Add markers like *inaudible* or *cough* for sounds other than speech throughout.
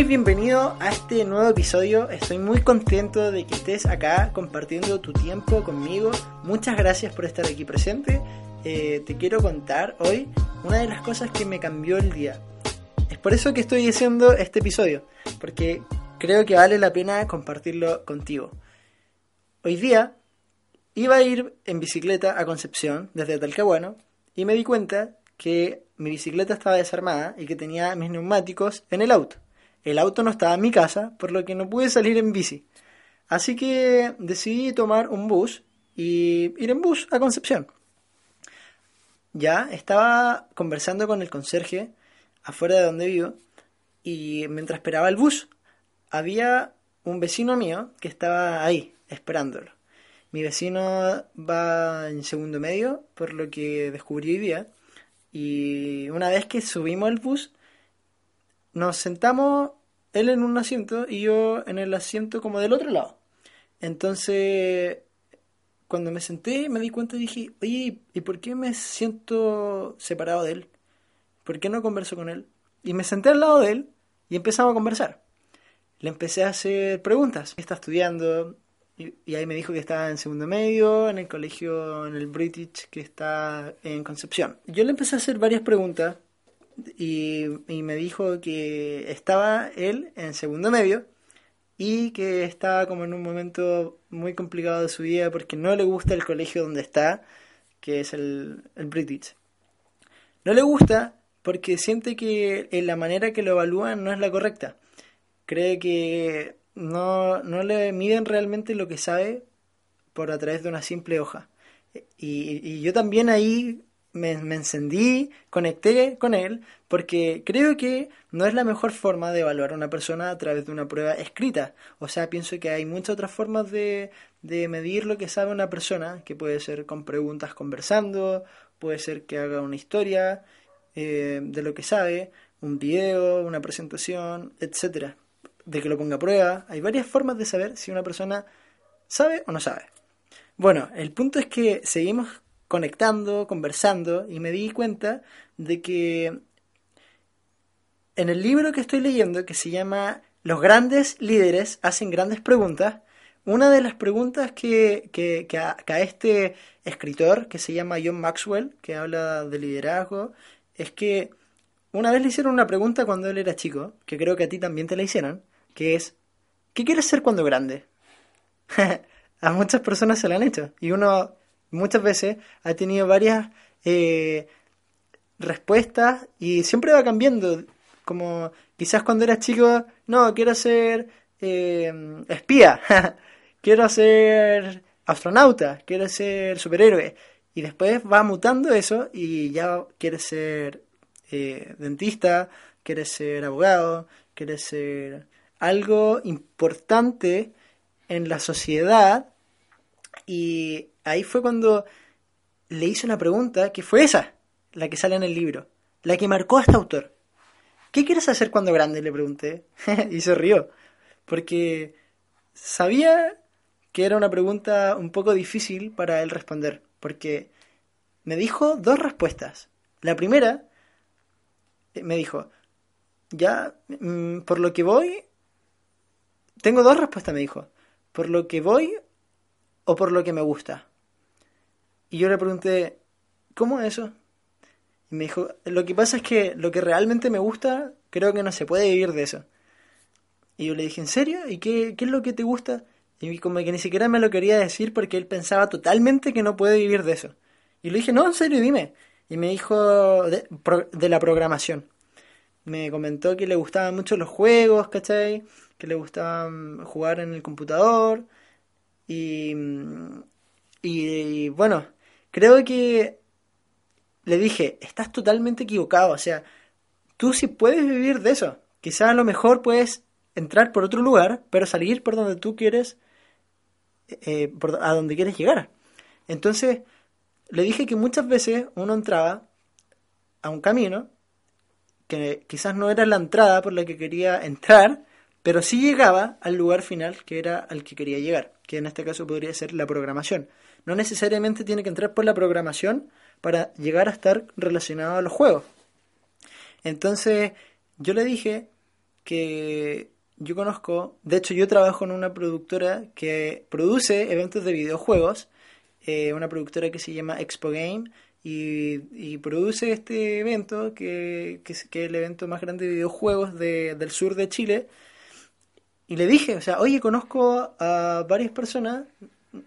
Muy bienvenido a este nuevo episodio. Estoy muy contento de que estés acá compartiendo tu tiempo conmigo. Muchas gracias por estar aquí presente. Eh, te quiero contar hoy una de las cosas que me cambió el día. Es por eso que estoy haciendo este episodio, porque creo que vale la pena compartirlo contigo. Hoy día iba a ir en bicicleta a Concepción desde Talcahuano y me di cuenta que mi bicicleta estaba desarmada y que tenía mis neumáticos en el auto. El auto no estaba en mi casa, por lo que no pude salir en bici. Así que decidí tomar un bus y ir en bus a Concepción. Ya estaba conversando con el conserje afuera de donde vivo y mientras esperaba el bus había un vecino mío que estaba ahí esperándolo. Mi vecino va en segundo medio, por lo que descubrí hoy día. Y una vez que subimos al bus, nos sentamos él en un asiento y yo en el asiento como del otro lado. Entonces, cuando me senté, me di cuenta y dije, oye, ¿y por qué me siento separado de él? ¿Por qué no converso con él? Y me senté al lado de él y empezamos a conversar. Le empecé a hacer preguntas. ¿Qué está estudiando? Y, ahí me dijo que estaba en segundo medio, en el colegio, en el British, que está en Concepción. Yo le empecé a hacer varias preguntas y, me dijo que estaba él en segundo medio y que estaba como en un momento muy complicado de su vida porque no le gusta el colegio donde está, que es el, el British. No le gusta porque siente que en la manera que lo evalúan no es la correcta. Cree que no, no le miden realmente lo que sabe por a través de una simple hoja. Y, y yo también ahí me, encendí, conecté con él, porque creo que no es la mejor forma de evaluar a una persona a través de una prueba escrita. O sea, pienso que hay muchas otras formas de, de medir lo que sabe una persona, que puede ser con preguntas conversando, puede ser que haga una historia eh, de lo que sabe, un video, una presentación, etcétera de que lo ponga a prueba. Hay varias formas de saber si una persona sabe o no sabe. Bueno, el punto es que seguimos conectando, conversando y me di cuenta de que en el libro que estoy leyendo, que se llama Los grandes líderes hacen grandes preguntas, una de las preguntas que, que, que, a, a, este escritor, que se llama John Maxwell, que habla de liderazgo, es que una vez le hicieron una pregunta cuando él era chico, que creo que a ti también te la hicieron, que es, ¿qué quieres ser cuando grande? *laughs* a muchas personas se la han hecho y uno muchas veces ha tenido varias eh, respuestas y siempre va cambiando. Como quizás cuando eras chico, no, quiero ser eh, espía, *laughs* quiero ser astronauta, quiero ser superhéroe. Y después va mutando eso y ya quieres ser eh, dentista, quieres ser abogado, quieres ser algo importante en la sociedad y ahí fue cuando le hice una pregunta que fue esa, la que sale en el libro, la que marcó a este autor. ¿Qué quieres hacer cuando grande? Le pregunté *laughs* y se rió, porque sabía que era una pregunta un poco difícil para él responder, porque me dijo dos respuestas. La primera eh, me dijo, ya, mm, por lo que voy, tengo dos respuestas, me dijo. ¿Por lo que voy o por lo que me gusta? Y yo le pregunté, ¿cómo es eso? Y me dijo, lo que pasa es que lo que realmente me gusta, creo que no se puede vivir de eso. Y yo le dije, ¿en serio? ¿Y qué, qué es lo que te gusta? Y como que ni siquiera me lo quería decir porque él pensaba totalmente que no puede vivir de eso. Y le dije, no, en serio, dime. Y me dijo de, la programación. Me comentó que le gustaban mucho los juegos, ¿cachai? que le gustaba jugar en el computador. Y, y, bueno, creo que le dije, estás totalmente equivocado. O sea, tú sí puedes vivir de eso. Quizás a lo mejor puedes entrar por otro lugar, pero salir por donde tú quieres, eh, por, a donde quieres llegar. Entonces, le dije que muchas veces uno entraba a un camino que quizás no era la entrada por la que quería entrar, pero sí llegaba al lugar final que era al que quería llegar, que en este caso podría ser la programación. No necesariamente tiene que entrar por la programación para llegar a estar relacionado a los juegos. Entonces yo le dije que yo conozco, de hecho yo trabajo en una productora que produce eventos de videojuegos, eh, una productora que se llama Expo Game, y, produce este evento, que, que, es el evento más grande de videojuegos del sur de Chile. Y le dije, o sea, oye, conozco a varias personas,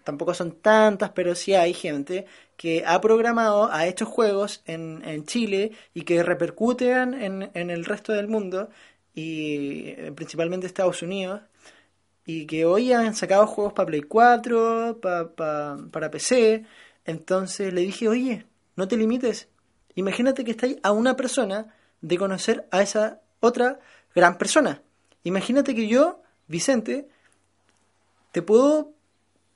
tampoco son tantas, pero sí hay gente que ha programado, ha hecho juegos en, en Chile y que repercuten en, en el resto del mundo, y eh, principalmente Estados Unidos, y que hoy han sacado juegos para Play 4, para PC. Entonces le dije, oye, no te limites. Imagínate que estáis a una persona de conocer a esa otra gran persona. Imagínate que yo, Vicente, te puedo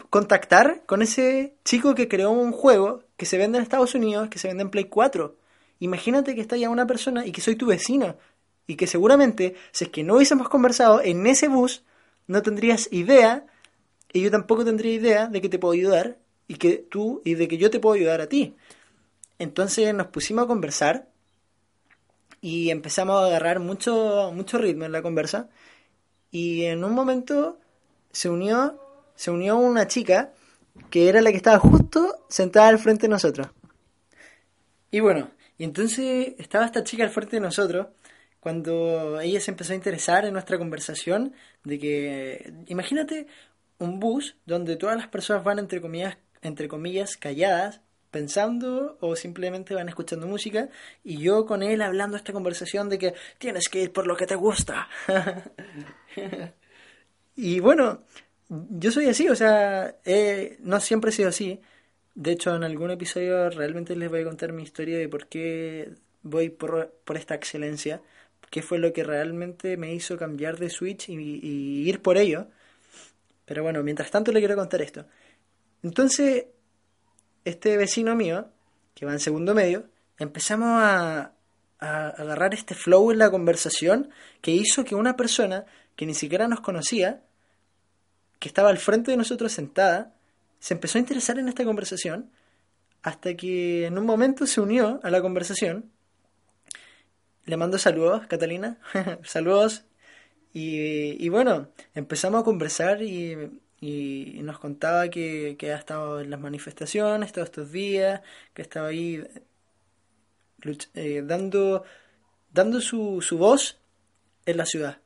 contactar con ese chico que creó un juego que se vende en Estados Unidos, que se vende en Play 4. Imagínate que estáis a una persona y que soy tu vecino. Y que seguramente, si es que no hubiésemos conversado en ese bus, no tendrías idea, y yo tampoco tendría idea de que te puedo ayudar, y que tú, y de que yo te puedo ayudar a ti. Entonces nos pusimos a conversar y empezamos a agarrar mucho, mucho ritmo en la conversa. Y en un momento se unió, se unió una chica que era la que estaba justo sentada al frente de nosotros. Y bueno, y entonces estaba esta chica al frente de nosotros cuando ella se empezó a interesar en nuestra conversación de que imagínate un bus donde todas las personas van entre comillas entre comillas calladas pensando o simplemente van escuchando música y yo con él hablando esta conversación de que tienes que ir por lo que te gusta. *laughs* y bueno, yo soy así, o sea, no siempre he sido así. De hecho, en algún episodio realmente les voy a contar mi historia de por qué voy por, por esta excelencia, qué fue lo que realmente me hizo cambiar de Switch y, y ir por ello. Pero bueno, mientras tanto le quiero contar esto. Entonces, este vecino mío, que va en segundo medio, empezamos a, agarrar este flow en la conversación que hizo que una persona que ni siquiera nos conocía, que estaba al frente de nosotros sentada, se empezó a interesar en esta conversación hasta que en un momento se unió a la conversación. Le mando saludos, Catalina. *laughs* saludos. Y, bueno, empezamos a conversar y nos contaba que, que, ha estado en las manifestaciones todos estos días, que estaba ahí eh, dando, dando su, su voz en la ciudad.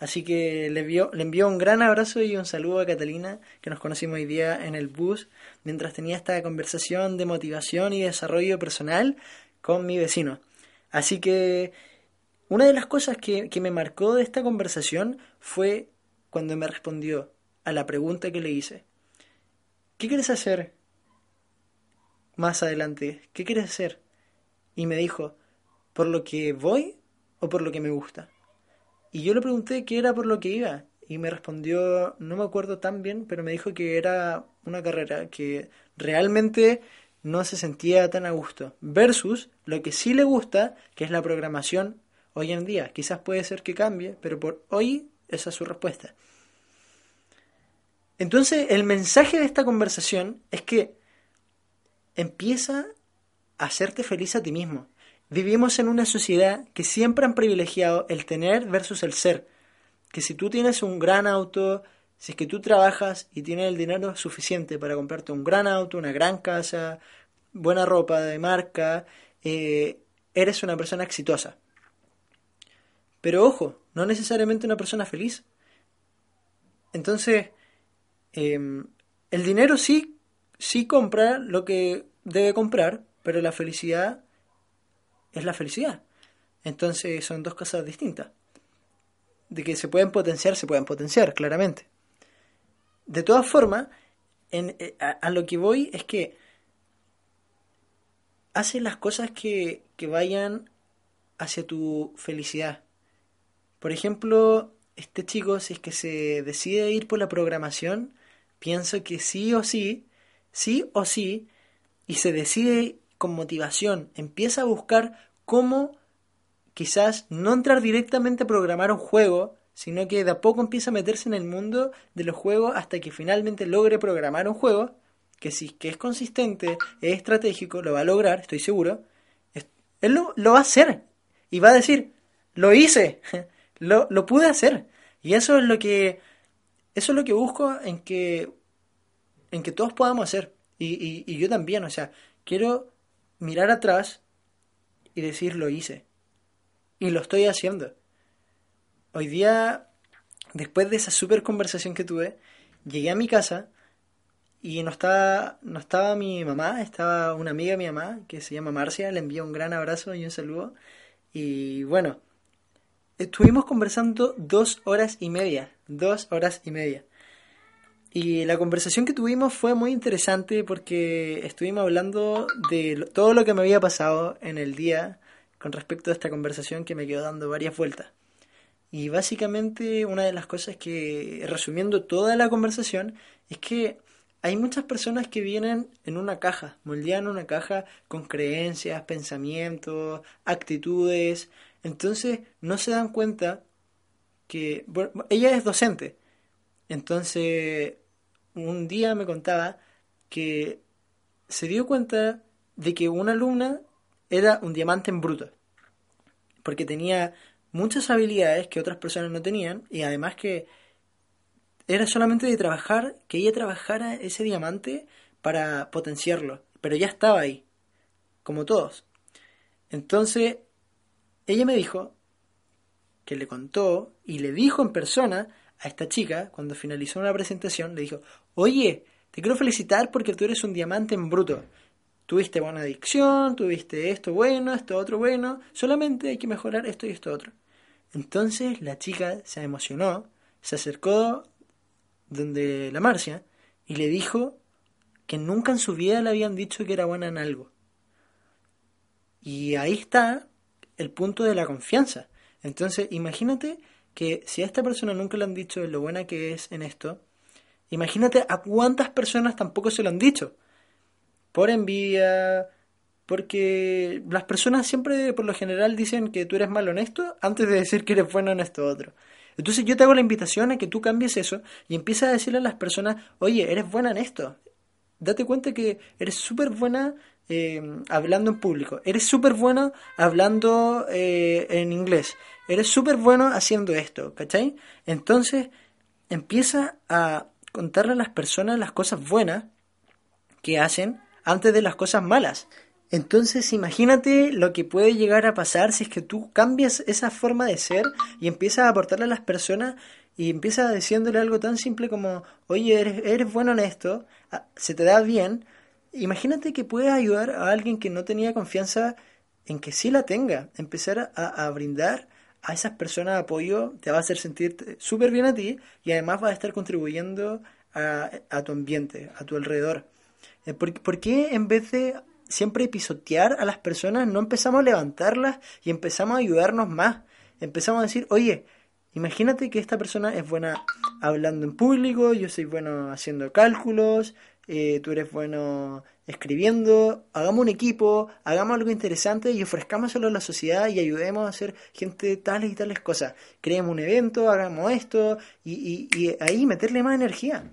Así que le, vio, le envió un gran abrazo y un saludo a Catalina, que nos conocimos hoy día en el bus, mientras tenía esta conversación de motivación y desarrollo personal con mi vecino. Así que una de las cosas que, que me marcó de esta conversación fue cuando me respondió, a la pregunta que le hice. ¿Qué quieres hacer más adelante? ¿Qué quieres hacer? Y me dijo, ¿por lo que voy o por lo que me gusta? Y yo le pregunté qué era por lo que iba. Y me respondió, no me acuerdo tan bien, pero me dijo que era una carrera que realmente no se sentía tan a gusto. Versus lo que sí le gusta, que es la programación hoy en día. Quizás puede ser que cambie, pero por hoy esa es su respuesta. Entonces, el mensaje de esta conversación es que empieza a hacerte feliz a ti mismo. Vivimos en una sociedad que siempre han privilegiado el tener versus el ser. Que si tú tienes un gran auto, si es que tú trabajas y tienes el dinero suficiente para comprarte un gran auto, una gran casa, buena ropa de marca, eh, eres una persona exitosa. Pero ojo, no necesariamente una persona feliz. Entonces, Em, el dinero sí, sí compra lo que debe comprar, pero la felicidad es la felicidad. Entonces son dos cosas distintas. De que se pueden potenciar, se pueden potenciar, claramente. De todas formas, en, eh, a, lo que voy es que hace las cosas que, que vayan hacia tu felicidad. Por ejemplo, este chico, si es que se decide ir por la programación, pienso que sí o sí, sí o sí, y se decide con motivación, empieza a buscar cómo quizás no entrar directamente a programar un juego, sino que de a poco empieza a meterse en el mundo de los juegos hasta que finalmente logre programar un juego, que si que es consistente, es estratégico, lo va a lograr, estoy seguro. Él lo, lo va a hacer y va a decir, lo hice, *laughs* lo, lo pude hacer. Y eso es lo que, eso es lo que busco en que, en que todos podamos hacer. Y, y, y yo también, o sea, quiero mirar atrás y decir lo hice. Y lo estoy haciendo. Hoy día, después de esa super conversación que tuve, llegué a mi casa y no estaba, no estaba mi mamá, estaba una amiga de mi mamá que se llama Marcia, le envío un gran abrazo y un saludo. Y bueno, estuvimos conversando dos horas y media, dos horas y media. Y la conversación que tuvimos fue muy interesante porque estuvimos hablando de todo lo que me había pasado en el día con respecto a esta conversación que me quedó dando varias vueltas. Y básicamente una de las cosas que, resumiendo toda la conversación, es que hay muchas personas que vienen en una caja, moldean una caja con creencias, pensamientos, actitudes. Entonces no se dan cuenta que bueno, ella es docente. Entonces un día me contaba que se dio cuenta de que una alumna era un diamante en bruto. Porque tenía muchas habilidades que otras personas no tenían y además que era solamente de trabajar, que ella trabajara ese diamante para potenciarlo, pero ya estaba ahí, como todos. Entonces, ella me dijo que le contó y le dijo en persona a esta chica, cuando finalizó una presentación, le dijo, oye, te quiero felicitar porque tú eres un diamante en bruto. Tuviste buena adicción, tuviste esto bueno, esto otro bueno, solamente hay que mejorar esto y esto otro. Entonces la chica se emocionó, se acercó donde la Marcia y le dijo que nunca en su vida le habían dicho que era buena en algo. Y ahí está el punto de la confianza. Entonces, imagínate que si a esta persona nunca le han dicho lo buena que es en esto, imagínate a cuántas personas tampoco se lo han dicho. Por envidia, porque las personas siempre, por lo general, dicen que tú eres mal honesto antes de decir que eres bueno en esto otro. Entonces yo te hago la invitación a que tú cambies eso y empieces a decirle a las personas, oye, eres buena en esto. Date cuenta que eres súper buena eh, hablando en público. Eres súper bueno hablando eh, en inglés. Eres súper bueno haciendo esto, ¿cachai? Entonces empieza a contarle a las personas las cosas buenas que hacen antes de las cosas malas. Entonces imagínate lo que puede llegar a pasar si es que tú cambias esa forma de ser y empiezas a aportarle a las personas y empiezas diciéndole algo tan simple como, oye, eres, eres bueno en esto, ah, se te da bien. Imagínate que puedes ayudar a alguien que no tenía confianza en que sí la tenga, empezar a, brindar a esas personas apoyo, te va a hacer sentir súper bien a ti y además va a estar contribuyendo a, a tu ambiente, a tu alrededor. Eh, ¿Por, ¿Por qué en vez de siempre pisotear a las personas, no empezamos a levantarlas y empezamos a ayudarnos más. Empezamos a decir, oye, imagínate que esta persona es buena hablando en público, yo soy bueno haciendo cálculos, eh, tú eres bueno escribiendo, hagamos un equipo, hagamos algo interesante y ofrezcámoselo a la sociedad y ayudemos a hacer gente tales y tales cosas. Creemos un evento, hagamos esto y, y, y ahí meterle más energía.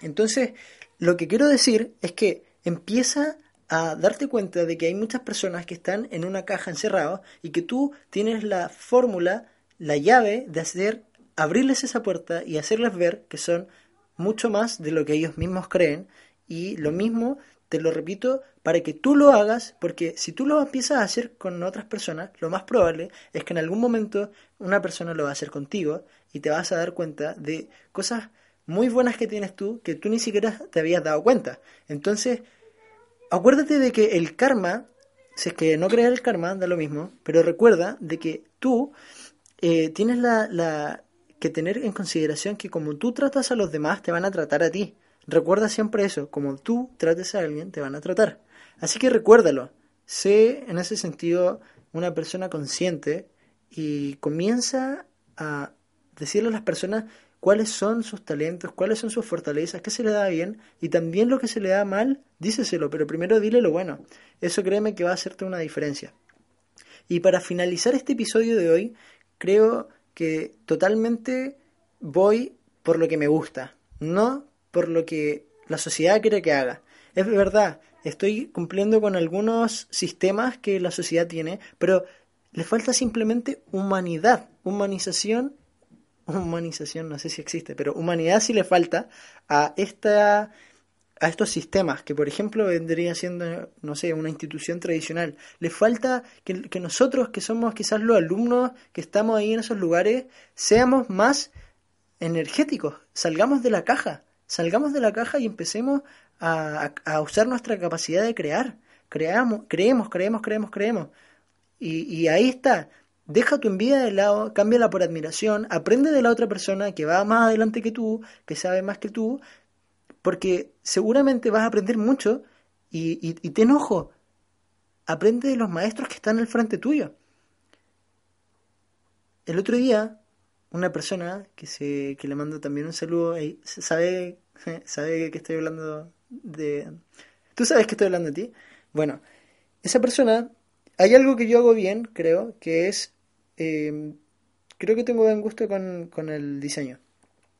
Entonces, lo que quiero decir es que empieza a darte cuenta de que hay muchas personas que están en una caja encerrados y que tú tienes la fórmula, la llave de hacer abrirles esa puerta y hacerles ver que son mucho más de lo que ellos mismos creen y lo mismo te lo repito para que tú lo hagas porque si tú lo empiezas a hacer con otras personas lo más probable es que en algún momento una persona lo va a hacer contigo y te vas a dar cuenta de cosas muy buenas que tienes tú que tú ni siquiera te habías dado cuenta. Entonces acuérdate de que el karma, si es que no crees el karma, da lo mismo, pero recuerda de que tú eh, tienes la, la, que tener en consideración que como tú tratas a los demás, te van a tratar a ti. Recuerda siempre eso, como tú trates a alguien, te van a tratar. Así que recuérdalo, sé en ese sentido una persona consciente y comienza a decirle a las personas cuáles son sus talentos, cuáles son sus fortalezas, qué se le da bien y también lo que se le da mal, díceselo, pero primero dile lo bueno. Eso créeme que va a hacerte una diferencia. Y para finalizar este episodio de hoy, creo que totalmente voy por lo que me gusta, no por lo que la sociedad quiere que haga. Es verdad, estoy cumpliendo con algunos sistemas que la sociedad tiene, pero le falta simplemente humanidad, humanización, humanización no sé si existe, pero humanidad sí le falta a esta a estos sistemas, que por ejemplo vendría siendo, no sé, una institución tradicional. Le falta que, que, nosotros, que somos quizás los alumnos que estamos ahí en esos lugares, seamos más energéticos, salgamos de la caja, salgamos de la caja y empecemos a, a usar nuestra capacidad de crear. Creamos, creemos, creemos, creemos, creemos. Y, y ahí está. Deja tu envidia de lado, cámbiala por admiración, aprende de la otra persona que va más adelante que tú, que sabe más que tú, porque seguramente vas a aprender mucho y, y, y te enojo. Aprende de los maestros que están al frente tuyo. El otro día, una persona que, se, que le mando también un saludo, sabe, *laughs* sabe que estoy hablando de... Tú sabes que estoy hablando de ti. Bueno, esa persona, hay algo que yo hago bien, creo, que es, eh, creo que tengo buen gusto con, con el diseño.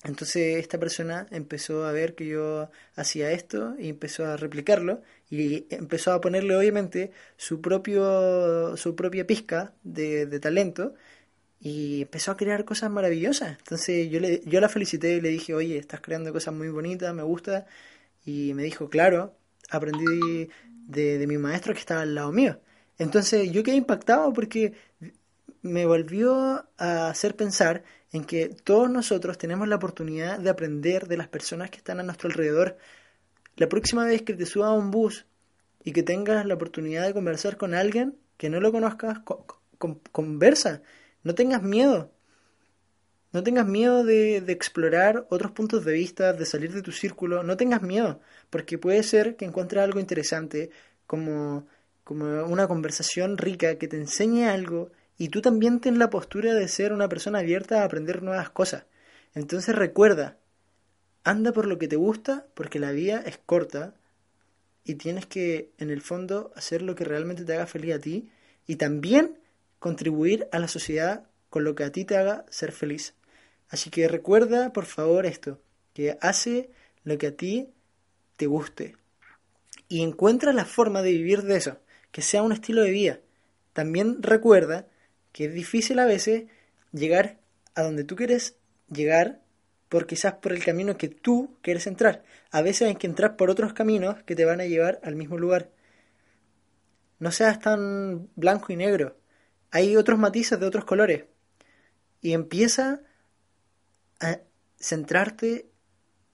Entonces esta persona empezó a ver que yo hacía esto y empezó a replicarlo y empezó a ponerle obviamente su propio su propia pizca de, de talento y empezó a crear cosas maravillosas. Entonces yo le, yo la felicité y le dije, oye, estás creando cosas muy bonitas, me gusta. Y me dijo, claro, aprendí de, de mi maestro que estaba al lado mío. Entonces yo quedé impactado porque me volvió a hacer pensar en que todos nosotros tenemos la oportunidad de aprender de las personas que están a nuestro alrededor. La próxima vez que te subas a un bus y que tengas la oportunidad de conversar con alguien que no lo conozcas, conversa, no tengas miedo. No tengas miedo de, de, explorar otros puntos de vista, de salir de tu círculo, no tengas miedo, porque puede ser que encuentres algo interesante, como, como una conversación rica que te enseñe algo y tú también ten la postura de ser una persona abierta a aprender nuevas cosas. Entonces recuerda, anda por lo que te gusta, porque la vida es corta y tienes que, en el fondo, hacer lo que realmente te haga feliz a ti y también contribuir a la sociedad con lo que a ti te haga ser feliz. Así que recuerda, por favor, esto, que hace lo que a ti te guste y encuentra la forma de vivir de eso, que sea un estilo de vida. También recuerda que es difícil a veces llegar a donde tú quieres llegar por quizás por el camino que tú quieres entrar. A veces hay que entrar por otros caminos que te van a llevar al mismo lugar. No seas tan blanco y negro. Hay otros matices de otros colores. Y empieza a centrarte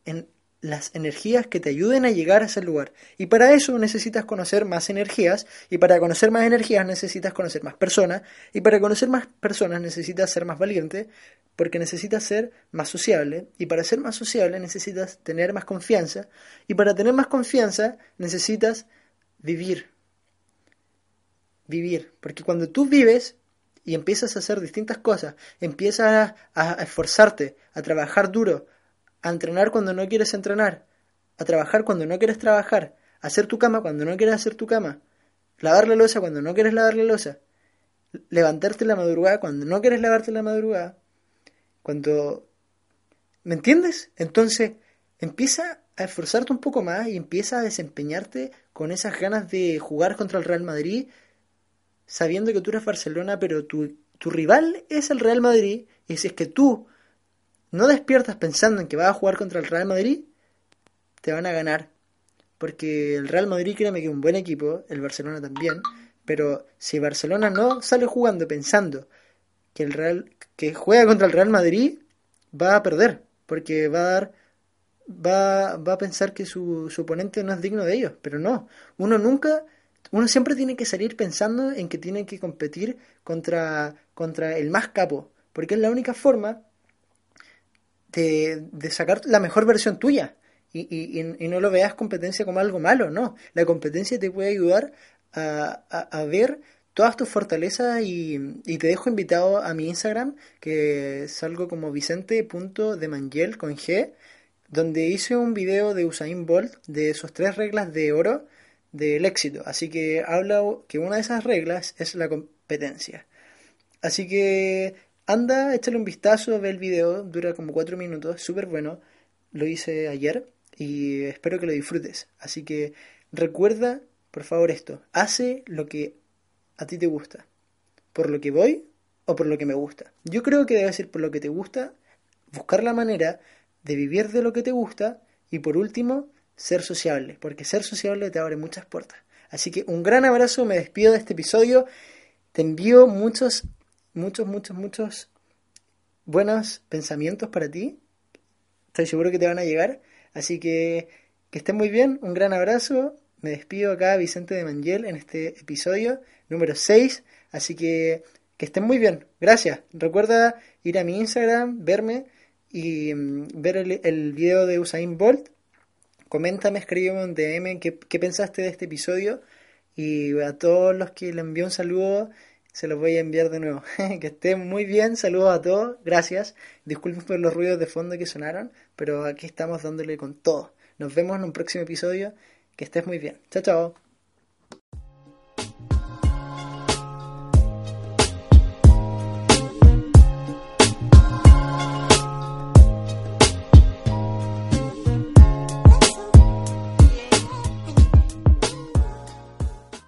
en las energías que te ayuden a llegar a ese lugar. Y para eso necesitas conocer más energías, y para conocer más energías necesitas conocer más personas, y para conocer más personas necesitas ser más valiente, porque necesitas ser más sociable, y para ser más sociable necesitas tener más confianza, y para tener más confianza necesitas vivir. Vivir, porque cuando tú vives y empiezas a hacer distintas cosas, empiezas a, a esforzarte, a trabajar duro, a entrenar cuando no quieres entrenar, a trabajar cuando no quieres trabajar, a hacer tu cama cuando no quieres hacer tu cama, lavar la losa cuando no quieres lavar la losa, levantarte la madrugada cuando no quieres levarte la madrugada, cuando... ¿Me entiendes? Entonces empieza a esforzarte un poco más y empieza a desempeñarte con esas ganas de jugar contra el Real Madrid, sabiendo que tú eres Barcelona, pero tu, tu rival es el Real Madrid, y si es que tú no despiertas pensando en que vas a jugar contra el Real Madrid, te van a ganar. Porque el Real Madrid, créeme que es un buen equipo, el Barcelona también, pero si Barcelona no sale jugando pensando que el Real que juega contra el Real Madrid, va a perder, porque va a dar va, va a pensar que su, su oponente no es digno de ellos, pero no, uno nunca uno siempre tiene que salir pensando en que tiene que competir contra, contra el más capo, porque es la única forma de, sacar la mejor versión tuya. Y, y, no lo veas competencia como algo malo, no. La competencia te puede ayudar a, a, ver todas tus fortalezas y, y, te dejo invitado a mi Instagram, que es algo como vicente.demangel con G, donde hice un video de Usain Bolt de sus tres reglas de oro del éxito. Así que habla que una de esas reglas es la competencia. Así que Anda, échale un vistazo, ve el video, dura como 4 minutos, súper bueno. Lo hice ayer y espero que lo disfrutes. Así que recuerda, por favor, esto. Hace lo que a ti te gusta. por lo que voy o por lo que me gusta. Yo creo que debe ser por lo que te gusta, buscar la manera de vivir de lo que te gusta y por último, ser sociable, porque ser sociable te abre muchas puertas. Así que un gran abrazo, me despido de este episodio, te envío muchos, muchos, muchos, muchos buenos pensamientos para ti. Estoy seguro que te van a llegar. Así que que estén muy bien, un gran abrazo. Me despido acá, Vicente de Mangel, en este episodio número 6. Así que que estén muy bien. Gracias. Recuerda ir a mi Instagram, verme y mm, ver el, video de Usain Bolt. Coméntame, escríbeme un DM qué, qué pensaste de este episodio. Y a todos los que le envío un saludo, se los voy a enviar de nuevo. *laughs* que estén muy bien, saludos a todos, gracias. Disculpen por los ruidos de fondo que sonaron, pero aquí estamos dándole con todo. Nos vemos en un próximo episodio. Que estés muy bien. Chao, chao.